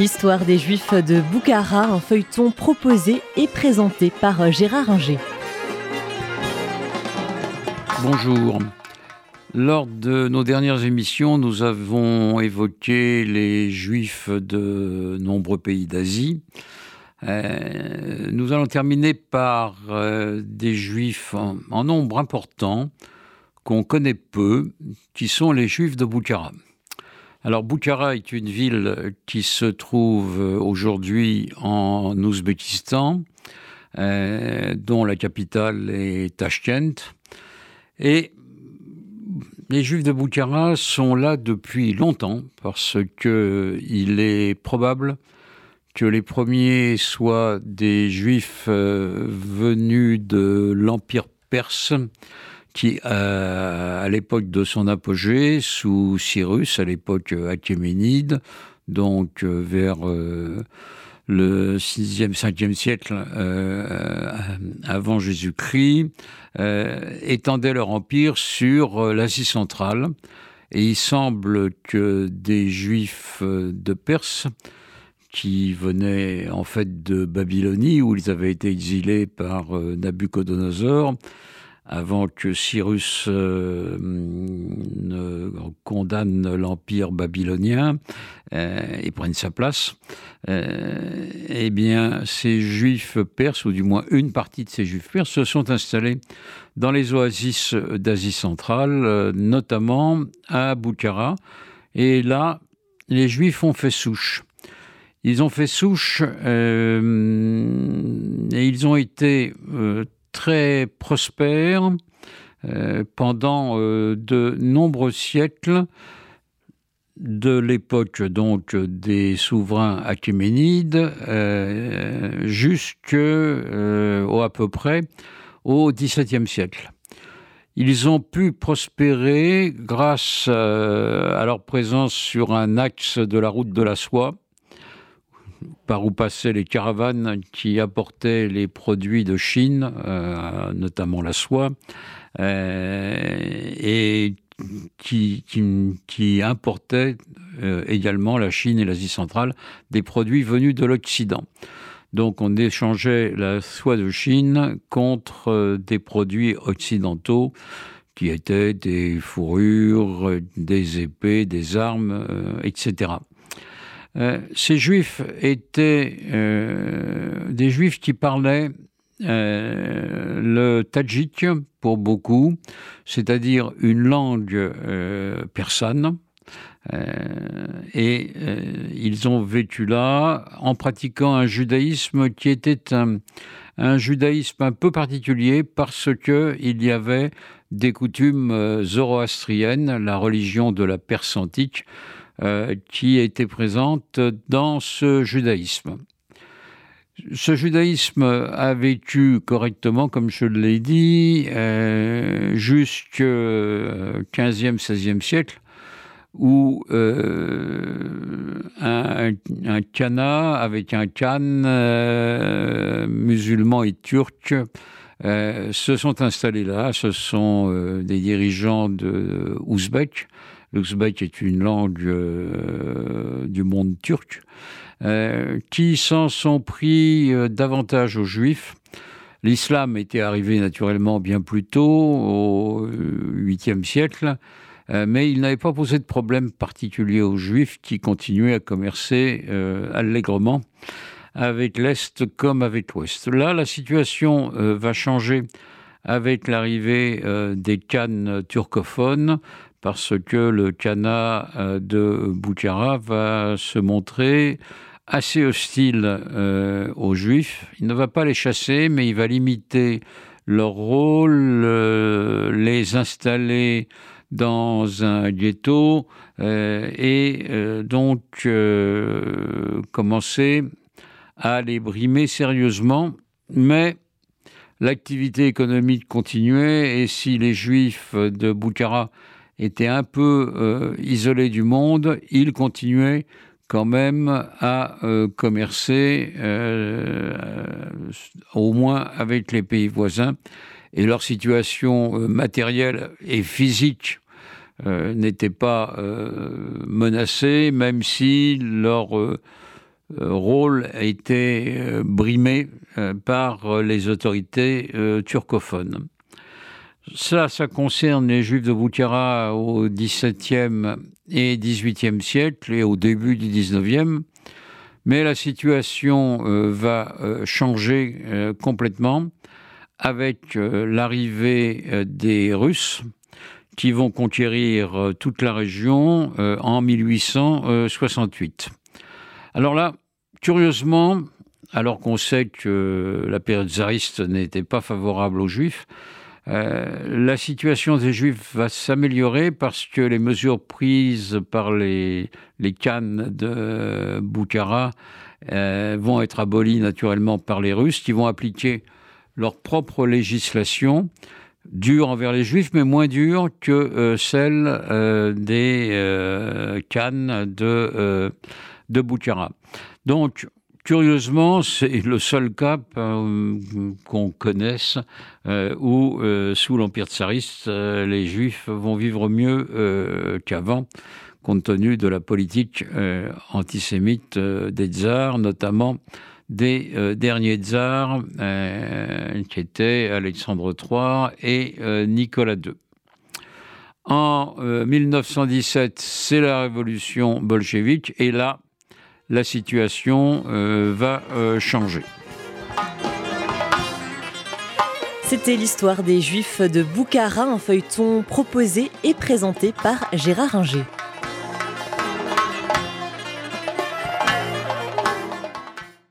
L'histoire des Juifs de Boukhara, un feuilleton proposé et présenté par Gérard Inger. Bonjour. Lors de nos dernières émissions, nous avons évoqué les Juifs de nombreux pays d'Asie. Euh, nous allons terminer par euh, des Juifs en, nombre important qu'on connaît peu, qui sont les Juifs de Boukhara. Alors Boukhara est une ville qui se trouve aujourd'hui en Ouzbékistan, euh, dont la capitale est Tashkent. Et les Juifs de Boukhara sont là depuis longtemps parce que il est probable que les premiers soient des Juifs euh, venus de l'Empire perse qui, à l'époque de son apogée, sous Cyrus, à l'époque achéménide, donc euh, vers euh, le 6e, 5e siècle euh, avant Jésus-Christ, étendaient leur empire sur l'Asie centrale. Et il semble que des juifs de Perse, qui venaient en fait de Babylonie, où ils avaient été exilés par Nabucodonosor, avant que Cyrus euh, ne condamne l'empire babylonien euh, et prenne sa place, euh, eh bien, ces juifs perses, ou du moins une partie de ces juifs perses, se sont installés dans les oasis d'Asie centrale, notamment à Boukhara. Et là, les juifs ont fait souche. Ils ont fait souche et ils ont été très prospère euh, pendant euh, de nombreux siècles de l'époque donc des souverains achéménides euh, jusqu'à à peu près au XVIIe siècle. Ils ont pu prospérer grâce à leur présence sur un axe de la route de la soie, par où passaient les caravanes qui apportaient les produits de Chine, euh, notamment la soie, euh, et qui, importaient euh, également la Chine et l'Asie centrale des produits venus de l'Occident. Donc on échangeait la soie de Chine contre des produits occidentaux qui étaient des fourrures, des épées, des armes, etc. Euh, ces juifs étaient euh, des juifs qui parlaient euh, le tadjik pour beaucoup, c'est-à-dire une langue persane. et ils ont vécu là en pratiquant un judaïsme qui était un, judaïsme un peu particulier parce que il y avait des coutumes zoroastriennes, la religion de la Perse antique, euh, qui était présente dans ce judaïsme. Ce judaïsme a vécu correctement, comme je l'ai dit, euh, jusqu'au 15e, 16e siècle, où euh, un, un avec un khan musulman et turc se sont installés là. Ce sont des dirigeants de Ouzbek l'ouzbek est une langue euh, du monde turc, euh, qui s'en sont pris euh, davantage aux juifs. L'islam était arrivé naturellement bien plus tôt, au 8e siècle, mais il n'avait pas posé de problème particulier aux juifs qui continuaient à commercer allègrement avec l'Est comme avec l'Ouest. Là, la situation va changer avec l'arrivée des cannes turcophones, parce que le Khanat euh, de Boukhara va se montrer assez hostile euh, aux Juifs. Il ne va pas les chasser, mais il va limiter leur rôle, euh, les installer dans un ghetto et donc commencer à les brimer sérieusement. Mais l'activité économique continuait et si les Juifs de Boukhara était un peu euh, isolé du monde, il continuait quand même à euh, commercer euh, au moins avec les pays voisins et leur situation matérielle et physique n'était pas menacée, même si leur rôle a été brimé par les autorités turcophones. Ça, ça concerne les Juifs de Boukhara au XVIIe et XVIIIe siècle et au début du XIXe. Mais la situation euh, va euh, changer euh, complètement avec l'arrivée des Russes qui vont conquérir toute la région en 1868. Alors là, curieusement, alors qu'on sait que la période tsariste n'était pas favorable aux Juifs, la situation des Juifs va s'améliorer parce que les mesures prises par les, les Khan de Boukhara euh, vont être abolies naturellement par les Russes qui vont appliquer leur propre législation dure envers les Juifs, mais moins dure que euh, celle des Khan de, de Boukhara. Donc, Curieusement, c'est le seul cas euh, qu'on connaisse euh, où, euh, sous l'Empire tsariste, les Juifs vont vivre mieux qu'avant, compte tenu de la politique antisémite des tsars, notamment des derniers tsars, qui étaient Alexandre III et Nicolas II. En 1917, c'est la révolution bolchevique, et là, la situation euh, va euh, changer. C'était l'histoire des Juifs de Boukhara, un feuilleton proposé et présenté par Gérard Inger.